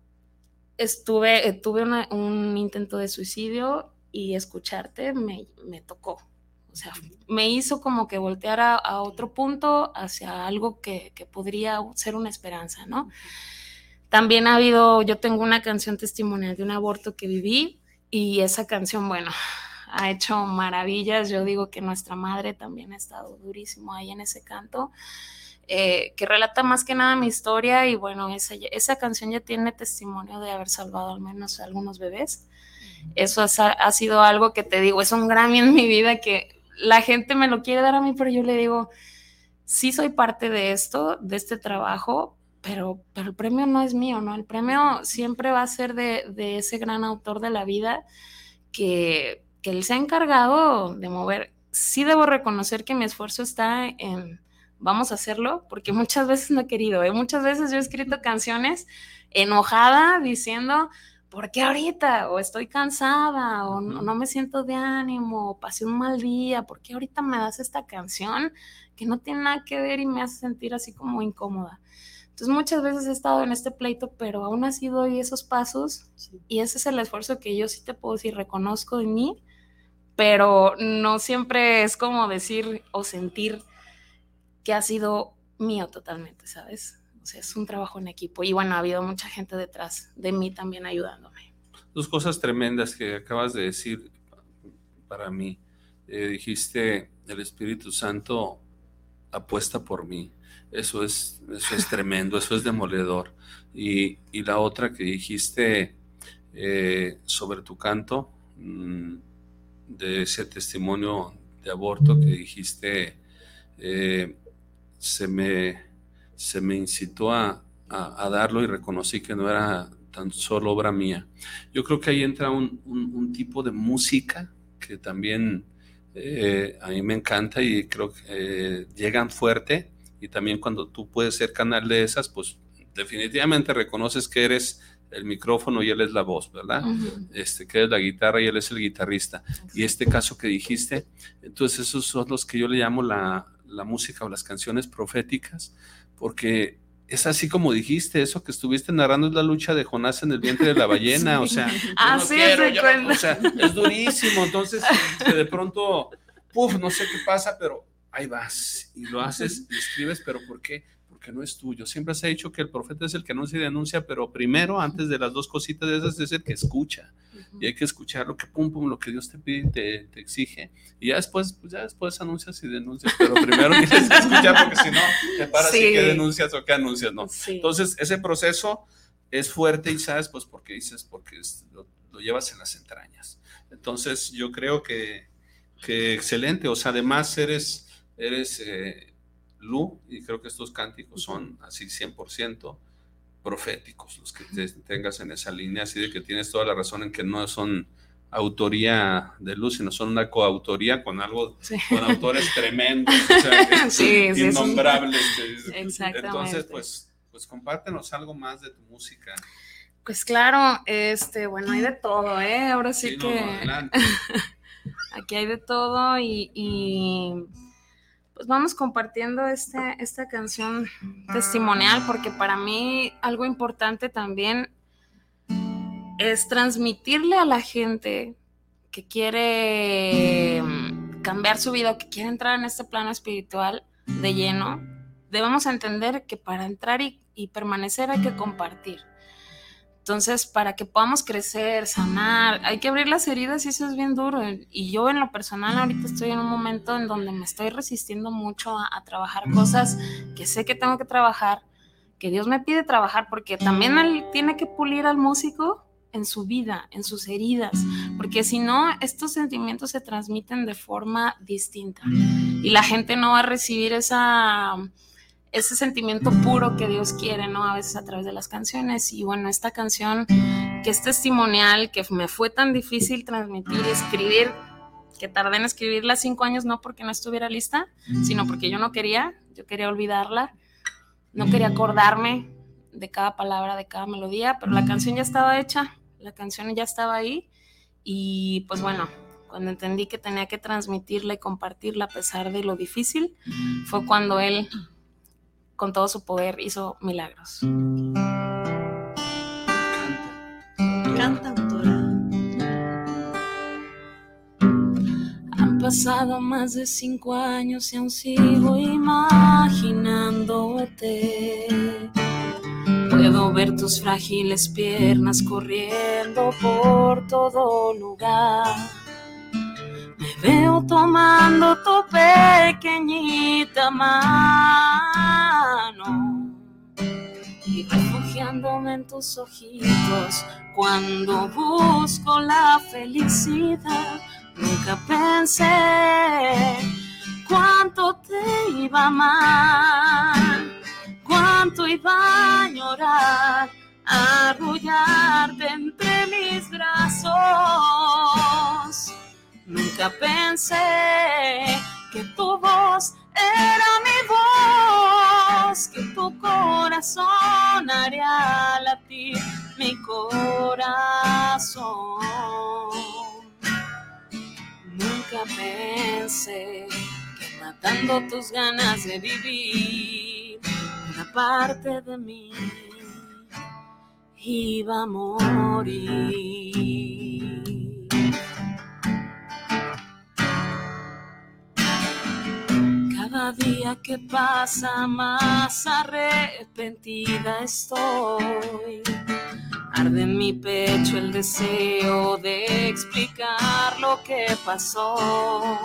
estuve, tuve un intento de suicidio y escucharte me, tocó. O sea, me hizo como que voltear a, otro punto hacia algo que, que, podría ser una esperanza, ¿no? También ha habido, yo tengo una canción testimonial de un aborto que viví y esa canción, bueno, ha hecho maravillas. Yo digo que nuestra madre también ha estado durísimo ahí en ese canto, eh, que relata más que nada mi historia y bueno, esa, esa canción ya tiene testimonio de haber salvado al menos a algunos bebés. Eso ha, sido algo que te digo, es un Grammy en mi vida que la gente me lo quiere dar a mí, pero yo le digo, sí soy parte de esto, de este trabajo, pero, pero el premio no es mío, ¿no? El premio siempre va a ser de, de ese gran autor de la vida que, que él se ha encargado de mover. Sí debo reconocer que mi esfuerzo está en vamos a hacerlo, porque muchas veces no he querido, ¿eh? muchas veces yo he escrito canciones enojada diciendo, ¿por qué ahorita? O estoy cansada, o no, me siento de ánimo, o pasé un mal día, ¿por qué ahorita me das esta canción que no tiene nada que ver y me hace sentir así como incómoda? Entonces muchas veces he estado en este pleito, pero aún así doy esos pasos y ese es el esfuerzo que yo sí te puedo decir, reconozco en mí, pero no siempre es como decir o sentir que ha sido mío totalmente, ¿sabes? O sea, es un trabajo en equipo y bueno, ha habido mucha gente detrás de mí también ayudándome. Dos cosas tremendas que acabas de decir para mí. Eh, dijiste, el Espíritu Santo apuesta por mí. Eso es, eso es tremendo, eso es demoledor. Y, la otra que dijiste eh, sobre tu canto, mm, de ese testimonio de aborto que dijiste, eh, se me se me incitó a, darlo y reconocí que no era tan solo obra mía. Yo creo que ahí entra un, tipo de música que también eh, a mí me encanta y creo que eh, llegan fuerte y también cuando tú puedes ser canal de esas, pues definitivamente reconoces que eres el micrófono y él es la voz, ¿verdad? este, que es la guitarra y él es el guitarrista. Y este caso que dijiste, entonces esos son los que yo le llamo la, la música o las canciones proféticas, porque es así como dijiste, eso que estuviste narrando es la lucha de Jonás en el vientre de la ballena, o sea, así es, o sea, es durísimo, entonces que de pronto, puf, no sé qué pasa, pero ahí vas y lo haces y escribes, pero ¿por qué? Que no es tuyo. Siempre se ha dicho que el profeta es el que anuncia y denuncia, pero primero, antes de las dos cositas de esas, es el que escucha. Y hay que escuchar lo que pum, pum, lo que Dios te pide y te, exige. Y ya después, pues ya después anuncias y denuncias, pero primero tienes que escuchar porque si no, te paras y qué denuncias o qué anuncias, ¿no? Entonces, ese proceso es fuerte y sabes, pues porque dices, porque lo, llevas en las entrañas. Entonces, yo creo que, que excelente, o sea, además eres, eres eh, Lu, y creo que estos cánticos son así 100% proféticos, los que tengas en esa línea, así de que tienes toda la razón en que no son autoría de Luz, sino son una coautoría con algo, con autores tremendos, o sea, sí, innombrables. Exactamente. Entonces, pues, pues compártenos algo más de tu música. Pues claro, este, bueno, hay de todo, ¿eh? Ahora sí, que aquí hay de todo y pues vamos compartiendo este, esta canción testimonial porque para mí algo importante también es transmitirle a la gente que quiere mm, cambiar su vida, que quiere entrar en este plano espiritual de lleno, debemos entender que para entrar y permanecer hay que compartir. Entonces, para que podamos crecer, sanar, hay que abrir las heridas y eso es bien duro. Y yo en lo personal ahorita estoy en un momento en donde me estoy resistiendo mucho a, trabajar cosas que sé que tengo que trabajar, que Dios me pide trabajar, porque también Él tiene que pulir al músico en su vida, en sus heridas, porque si no, estos sentimientos se transmiten de forma distinta y la gente no va a recibir esa ese sentimiento puro que Dios quiere, ¿no? A veces a través de las canciones. Y bueno, esta canción que es testimonial, que me fue tan difícil transmitir y escribir, que tardé en escribirla cinco años, no porque no estuviera lista, sino porque yo no quería, yo quería olvidarla, no quería acordarme de cada palabra, de cada melodía, pero la canción ya estaba hecha, la canción ya estaba ahí. Y pues bueno, cuando entendí que tenía que transmitirla y compartirla a pesar de lo difícil, fue cuando él con todo su poder hizo milagros. Canta, autora. Han pasado más de cinco años y aún sigo imaginándote. Puedo ver tus frágiles piernas corriendo por todo lugar veo tomando tu pequeñita mano y refugiándome en tus ojitos cuando busco la felicidad. Nunca pensé cuánto te iba mal, cuánto iba a añorar arrullarte entre mis brazos. Nunca pensé que tu voz era mi voz, que tu corazón haría latir mi corazón. Nunca pensé que matando tus ganas de vivir, una parte de mí iba a morir. Cada día que pasa más arrepentida estoy. Arde en mi pecho el deseo de explicar lo que pasó.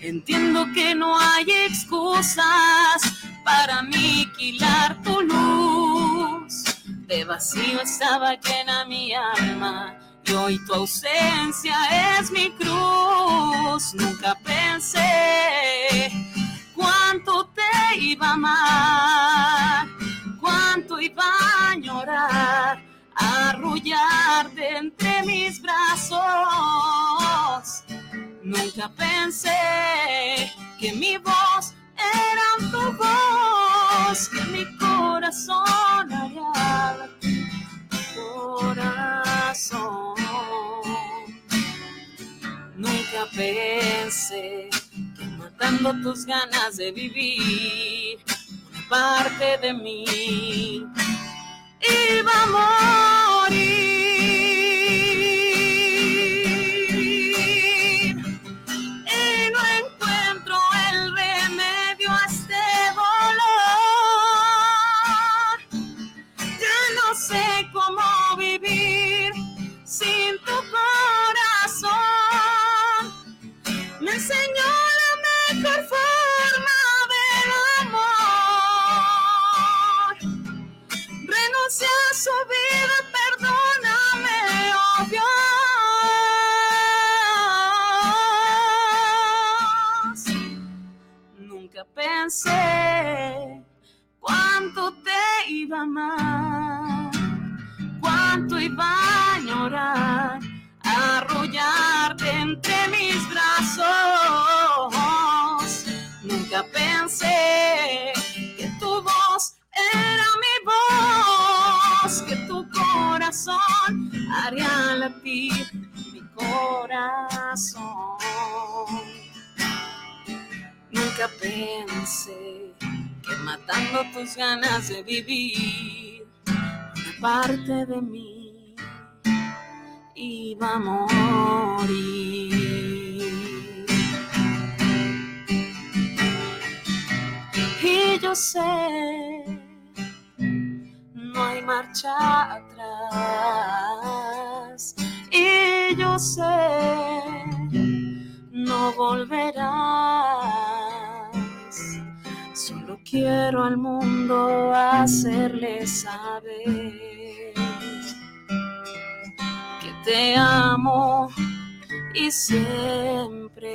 Entiendo que no hay excusas para aniquilar tu luz. De vacío estaba llena mi alma y hoy tu ausencia es mi cruz. Nunca pensé cuánto te iba a amar, cuánto iba a añorar, arrullarte entre mis brazos. Nunca pensé que mi voz era tu voz, que mi corazón haría corazón. Nunca pensé matando tus ganas de vivir, parte de mí iba a morir. Ganas de vivir, parte de mí iba a morir. Y yo sé, no hay marcha atrás. Y yo sé, no volverás. Solo quiero al mundo hacerle saber que te amo y siempre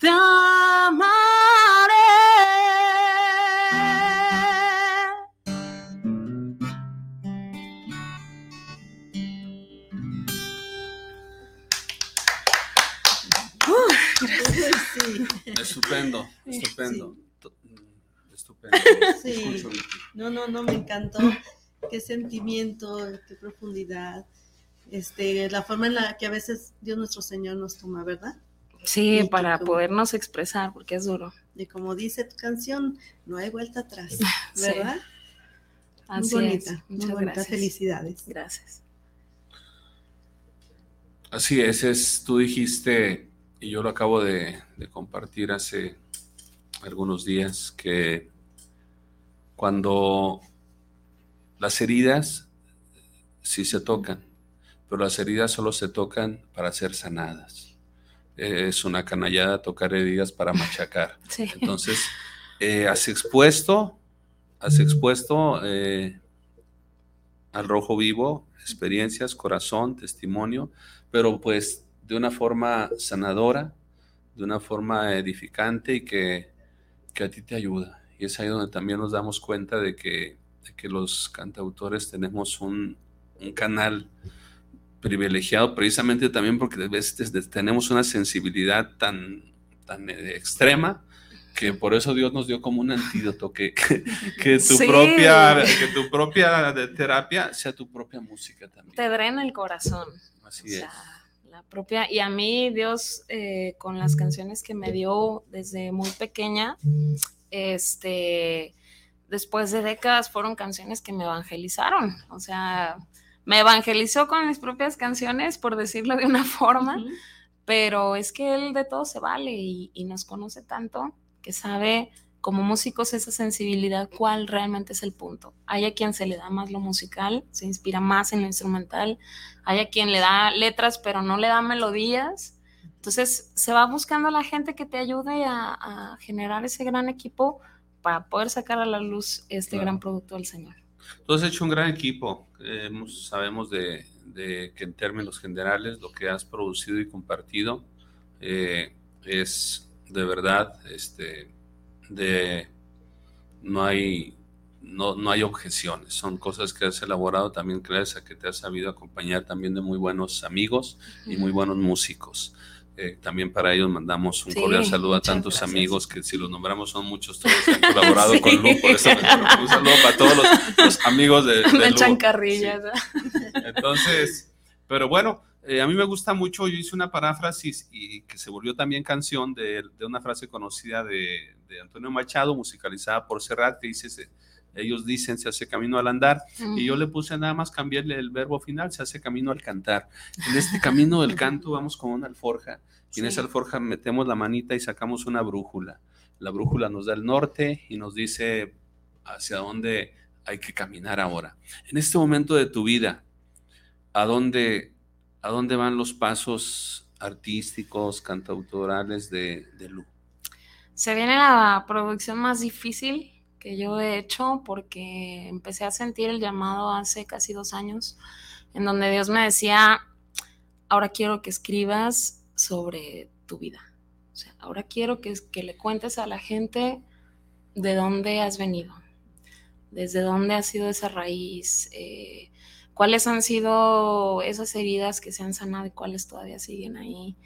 te amaré. Sí, Estupendo, estupendo. Estupendo. Sí. No, no, no, me encantó. Qué sentimiento, qué profundidad. Este, la forma en la que a veces Dios nuestro Señor nos toma, ¿verdad? Sí, Y para como- podernos expresar, porque es duro. Y como dice tu canción, no hay vuelta atrás, Sí. ¿verdad? Así muy es. bonita, muy Muchas bonita. gracias. Felicidades. Gracias. Así es, es, tú dijiste, y yo lo acabo de, de compartir hace algunos días, que cuando las heridas sí se tocan, pero las heridas solo se tocan para ser sanadas. Es una canallada tocar heridas para machacar. Sí. Entonces, eh, has expuesto, has expuesto eh, al rojo vivo experiencias, corazón, testimonio, pero pues de una forma sanadora, de una forma edificante y que, que a ti te ayuda y es ahí donde también nos damos cuenta de que, que los cantautores tenemos un, un, canal privilegiado precisamente también porque a veces tenemos una sensibilidad tan, tan extrema que por eso Dios nos dio como un antídoto, que, que, tu, propia, que tu propia terapia sea tu propia música también. Te drena el corazón. Así es. La propia, y a mí Dios eh, con las canciones que me dio desde muy pequeña, este, después de décadas fueron canciones que me evangelizaron, o sea, me evangelizó con mis propias canciones, por decirlo de una forma, pero es que Él de todo se vale y, y nos conoce tanto que sabe como músicos esa sensibilidad, cuál realmente es el punto. Hay a quien se le da más lo musical, se inspira más en lo instrumental, hay a quien le da letras pero no le da melodías. Entonces se va buscando a la gente que te ayude a, generar ese gran equipo para poder sacar a la luz este gran producto del Señor. Tú has hecho un gran equipo. sabemos de, que en términos generales lo que has producido y compartido eh, es de verdad, este, de, no hay, no, no hay objeciones, son cosas que has elaborado también gracias a que te has sabido acompañar también de muy buenos amigos y muy buenos músicos. Eh, también para ellos mandamos un cordial saludo a tantos amigos que si los nombramos son muchos todos que han colaborado con Lu, por eso un saludo para todos los, amigos de, de Lu. Entonces, pero bueno, eh, a mí me gusta mucho, yo hice una paráfrasis y que se volvió también canción de, de una frase conocida de, de, Antonio Machado, musicalizada por Serrat, que dice, ellos dicen se hace camino al andar, y yo le puse nada más cambiarle el verbo final, se hace camino al cantar. En este camino del canto vamos con una alforja, y en esa alforja metemos la manita y sacamos una brújula. La brújula nos da el norte y nos dice hacia dónde hay que caminar ahora. En este momento de tu vida, ¿a dónde ¿A dónde van los pasos artísticos, cantautorales de, Lu? Se viene la producción más difícil que yo he hecho porque empecé a sentir el llamado hace casi dos años, en donde Dios me decía, ahora quiero que escribas sobre tu vida. O sea, ahora quiero que, que le cuentes a la gente de dónde has venido, desde dónde ha sido esa raíz, eh, cuáles han sido esas heridas que se han sanado y cuáles todavía siguen ahí.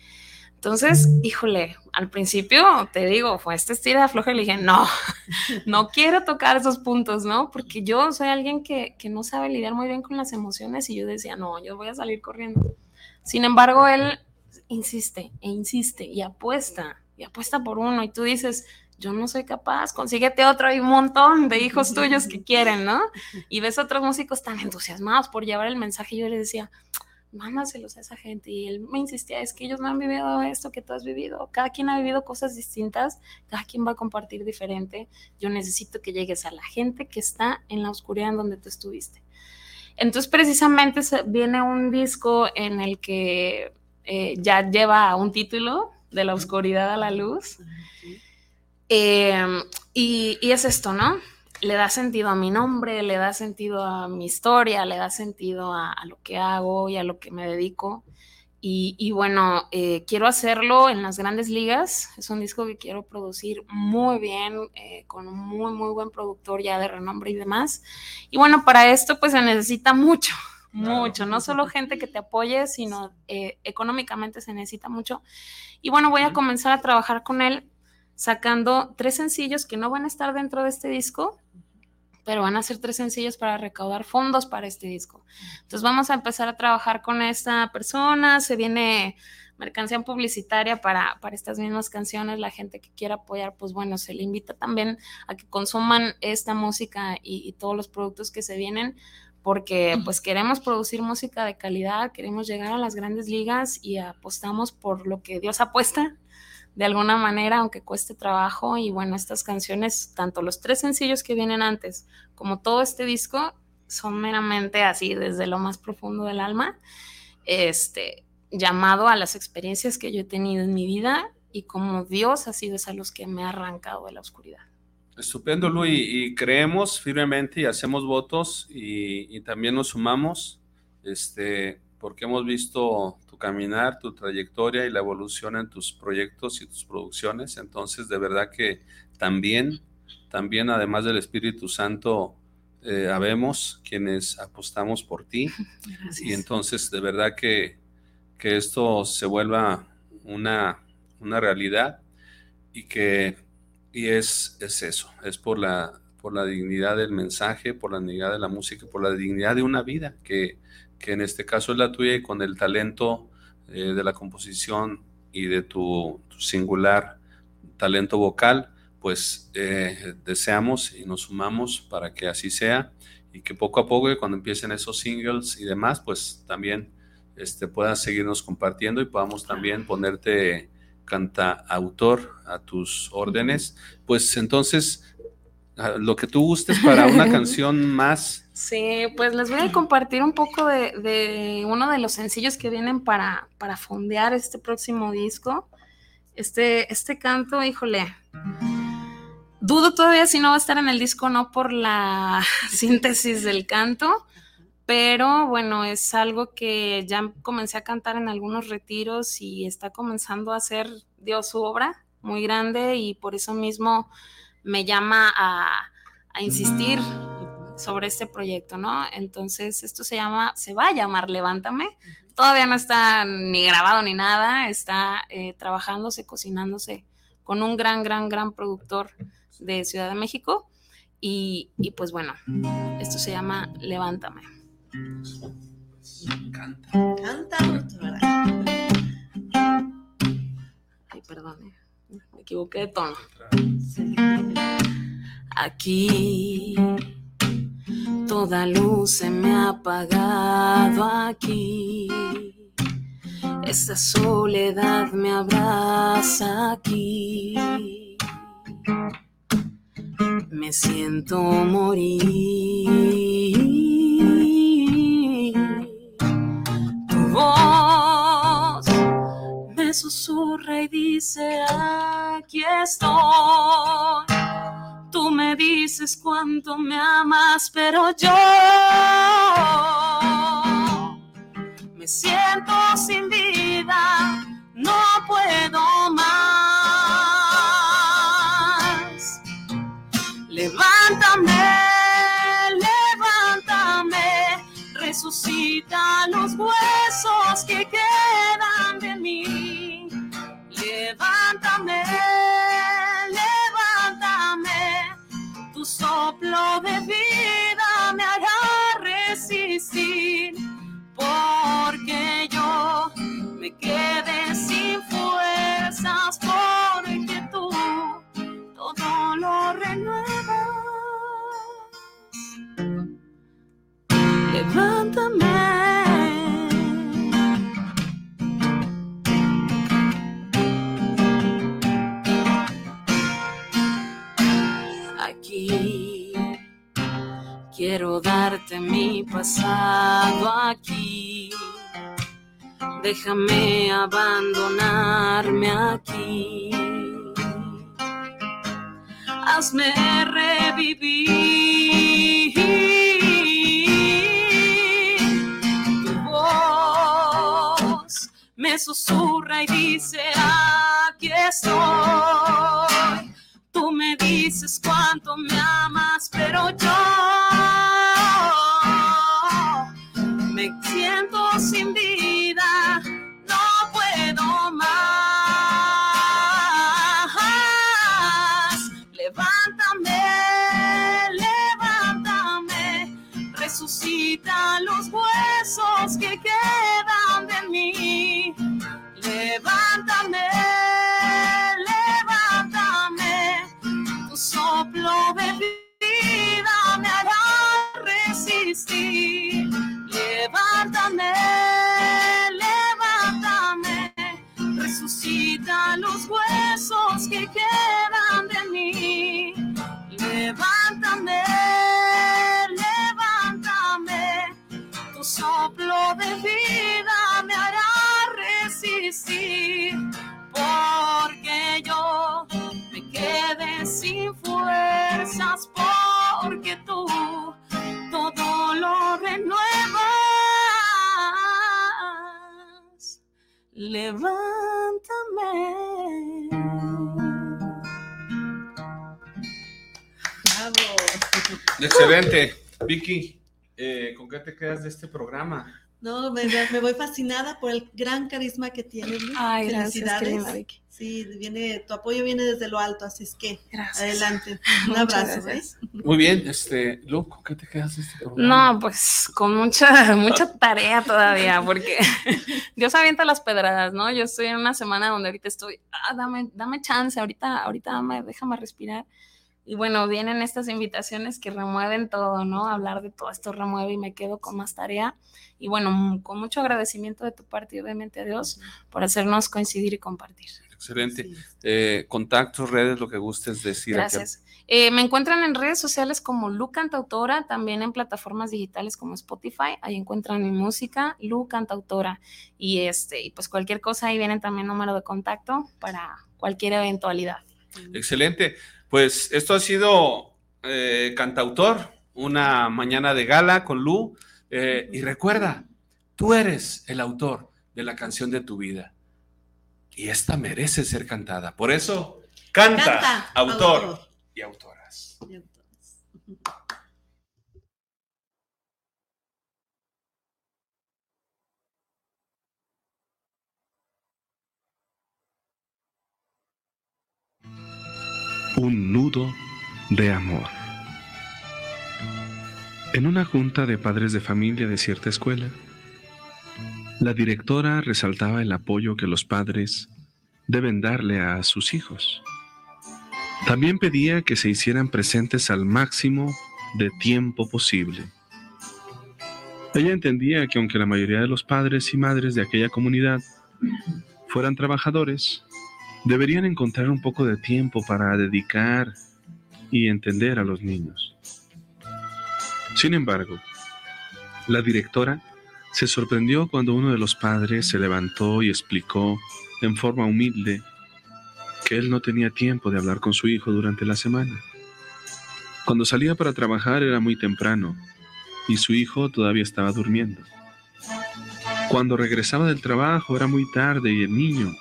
Entonces, híjole, al principio te digo, fue esta estira floja y le dije, no, no quiero tocar esos puntos, ¿no? Porque yo soy alguien que, que no sabe lidiar muy bien con las emociones y yo decía, no, yo voy a salir corriendo. Sin embargo, él insiste e insiste y apuesta, y apuesta por uno, y tú dices, yo no soy capaz, consíguete otro, hay un montón de hijos tuyos que quieren, ¿no? Y ves otros músicos tan entusiasmados por llevar el mensaje, y yo le decía, mándaselos a esa gente. Y él me insistía, es que ellos no han vivido esto que tú has vivido. Cada quien ha vivido cosas distintas, cada quien va a compartir diferente. Yo necesito que llegues a la gente que está en la oscuridad en donde tú estuviste. Entonces, precisamente viene un disco en el que eh, ya lleva un título, de la oscuridad a la luz. Em, y, es esto, ¿no? Le da sentido a mi nombre, le da sentido a mi historia, le da sentido a, lo que hago y a lo que me dedico. Y, bueno, eh, quiero hacerlo en las grandes ligas. Es un disco que quiero producir muy bien, eh, con un muy, muy buen productor ya de renombre y demás. Y bueno, para esto pues se necesita mucho, mucho. No solo gente que te apoye, sino eh, económicamente se necesita mucho. Y bueno, voy a comenzar a trabajar con él sacando tres sencillos que no van a estar dentro de este disco, pero van a ser tres sencillos para recaudar fondos para este disco. Entonces vamos a empezar a trabajar con esta persona, se viene mercancía publicitaria para, para estas mismas canciones, la gente que quiera apoyar, pues bueno, se le invita también a que consuman esta música y, y todos los productos que se vienen, porque pues queremos producir música de calidad, queremos llegar a las grandes ligas y apostamos por lo que Dios apuesta, de alguna manera, aunque cueste trabajo. Y bueno, estas canciones, tanto los tres sencillos que vienen antes como todo este disco, son meramente así, desde lo más profundo del alma, este, llamado a las experiencias que yo he tenido en mi vida y como Dios ha sido esa luz que me ha arrancado de la oscuridad. Estupendo, Luis, y, creemos firmemente y hacemos votos y, y también nos sumamos, este, porque hemos visto tu caminar, tu trayectoria y la evolución en tus proyectos y tus producciones. Entonces, de verdad que también también además del Espíritu Santo, eh, habemos quienes apostamos por ti. Y entonces de verdad que, que esto se vuelva una, una realidad y que y es, es eso, es por la, por la dignidad del mensaje, por la dignidad de la música, por la dignidad de una vida, que, que en este caso es la tuya y con el talento eh, de la composición y de tu, singular talento vocal, pues eh, deseamos y nos sumamos para que así sea y que poco a poco, cuando empiecen esos singles y demás, pues también este, puedas seguirnos compartiendo y podamos también ponerte canta autor a tus órdenes. Pues entonces, lo que tú gustes para una canción más. Sí, pues les voy a compartir un poco de, uno de los sencillos que vienen para, para fondear este próximo disco. Este, este canto, híjole, dudo todavía si no va a estar en el disco, no por la síntesis del canto, pero bueno, es algo que ya comencé a cantar en algunos retiros y está comenzando a hacer Dios su obra muy grande y por eso mismo me llama a, insistir sobre este proyecto, ¿no? Entonces, esto se llama, se va a llamar Levántame. Todavía no está ni grabado ni nada, está eh, trabajándose, cocinándose con un gran, gran, gran productor de Ciudad de México. Y, y pues bueno, esto se llama Levántame. Canta. Canta Ay, perdón, me equivoqué de tono. Aquí toda luz se me ha apagado aquí. Esta soledad me abraza aquí. Me siento morir. voz me susurra y dice, aquí estoy. Tú me dices cuánto me amas, pero yo me siento sin vida, quiero darte mi pasado aquí. Déjame abandonarme aquí. Hazme revivir susurra y dice, aquí estoy. Fuerzas, porque tú todo lo renuevas. Levántame. Excelente. Vicky, eh, ¿con qué te quedas de este programa? No, me, me, voy fascinada por el gran carisma que tienes. Ay, Felicidades. Gracias, Sí, viene, tu apoyo viene desde lo alto, así es que adelante. Un abrazo. ¿eh? Muy bien, este, Lu, ¿con qué te quedas este programa? No, pues con mucha, mucha tarea todavía, porque Dios avienta las pedradas, ¿no? Yo estoy en una semana donde ahorita estoy, ah, dame, dame chance, ahorita, ahorita dame, déjame respirar. Y bueno, vienen estas invitaciones que remueven todo, ¿no? Hablar de todo esto remueve y me quedo con más tarea. Y bueno, con mucho agradecimiento de tu parte y obviamente a Dios por hacernos coincidir y compartir. Excelente. Eh, contactos, redes, lo que gustes decir. Gracias. Eh, me encuentran en redes sociales como Lu Cantautora, también en plataformas digitales como Spotify. Ahí encuentran mi música, Lu Cantautora. Y este, y pues cualquier cosa, ahí vienen también número de contacto para cualquier eventualidad. Excelente. Pues esto ha sido eh, Cantautor, una mañana de gala con Lu. Eh, y recuerda, tú eres el autor de la canción de tu vida. Y esta merece ser cantada. Por eso, canta, autor, Y autoras. un nudo de amor. En una junta de padres de familia de cierta escuela, la directora resaltaba el apoyo que los padres deben darle a sus hijos. También pedía que se hicieran presentes al máximo de tiempo posible. Ella entendía que aunque la mayoría de los padres y madres de aquella comunidad fueran trabajadores, deberían encontrar un poco de tiempo para dedicar y entender a los niños. Sin embargo, la directora se sorprendió cuando uno de los padres se levantó y explicó en forma humilde que él no tenía tiempo de hablar con su hijo durante la semana. Cuando salía para trabajar era muy temprano y su hijo todavía estaba durmiendo. Cuando regresaba del trabajo era muy tarde y el niño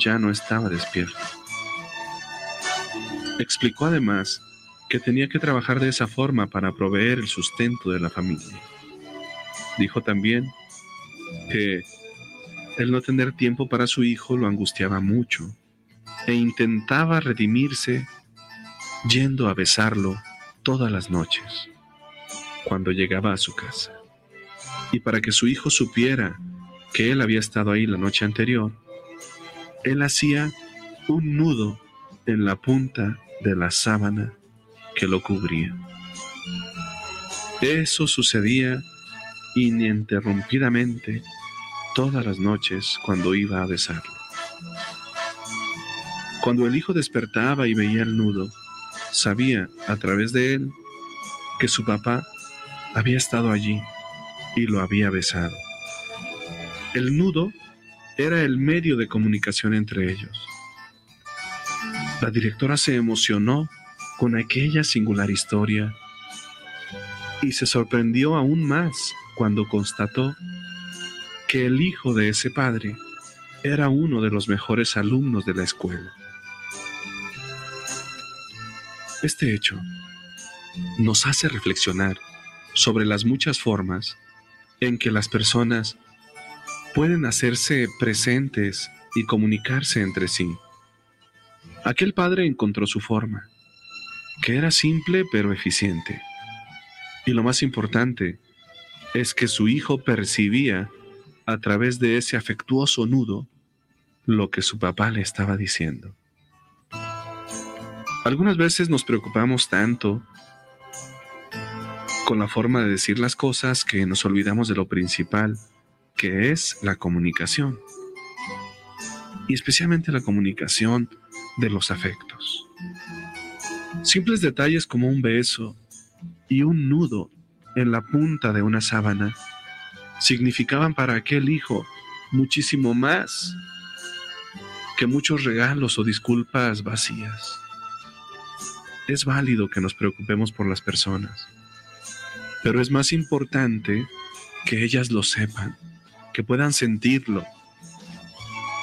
ya no estaba despierto. Explicó además que tenía que trabajar de esa forma para proveer el sustento de la familia. Dijo también que el no tener tiempo para su hijo lo angustiaba mucho e intentaba redimirse yendo a besarlo todas las noches cuando llegaba a su casa. Y para que su hijo supiera que él había estado ahí la noche anterior, él hacía un nudo en la punta de la sábana que lo cubría. Eso sucedía ininterrumpidamente todas las noches cuando iba a besarlo. Cuando el hijo despertaba y veía el nudo, sabía a través de él que su papá había estado allí y lo había besado. El nudo era el medio de comunicación entre ellos. La directora se emocionó con aquella singular historia y se sorprendió aún más cuando constató que el hijo de ese padre era uno de los mejores alumnos de la escuela. Este hecho nos hace reflexionar sobre las muchas formas en que las personas pueden hacerse presentes y comunicarse entre sí. Aquel padre encontró su forma, que era simple pero eficiente. Y lo más importante es que su hijo percibía a través de ese afectuoso nudo lo que su papá le estaba diciendo. Algunas veces nos preocupamos tanto con la forma de decir las cosas que nos olvidamos de lo principal que es la comunicación. Y especialmente la comunicación de los afectos. Simples detalles como un beso y un nudo en la punta de una sábana significaban para aquel hijo muchísimo más que muchos regalos o disculpas vacías. Es válido que nos preocupemos por las personas, pero es más importante que ellas lo sepan que puedan sentirlo.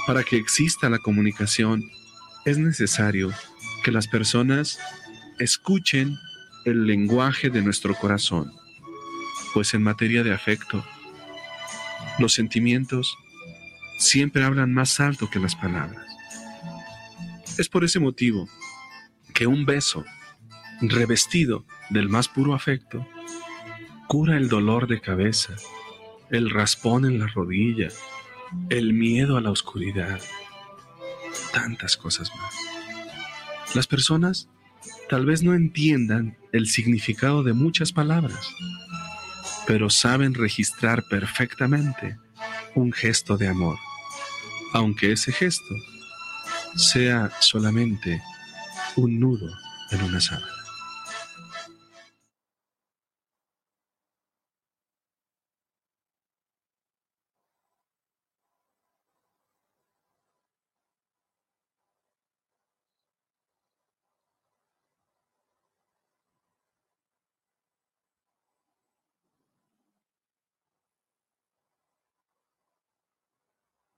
Para que exista la comunicación, es necesario que las personas escuchen el lenguaje de nuestro corazón, pues en materia de afecto, los sentimientos siempre hablan más alto que las palabras. Es por ese motivo que un beso revestido del más puro afecto cura el dolor de cabeza, el raspón en la rodilla, el miedo a la oscuridad, tantas cosas más. Las personas tal vez no entiendan el significado de muchas palabras, pero saben registrar perfectamente un gesto de amor, aunque ese gesto sea solamente un nudo en una sábana.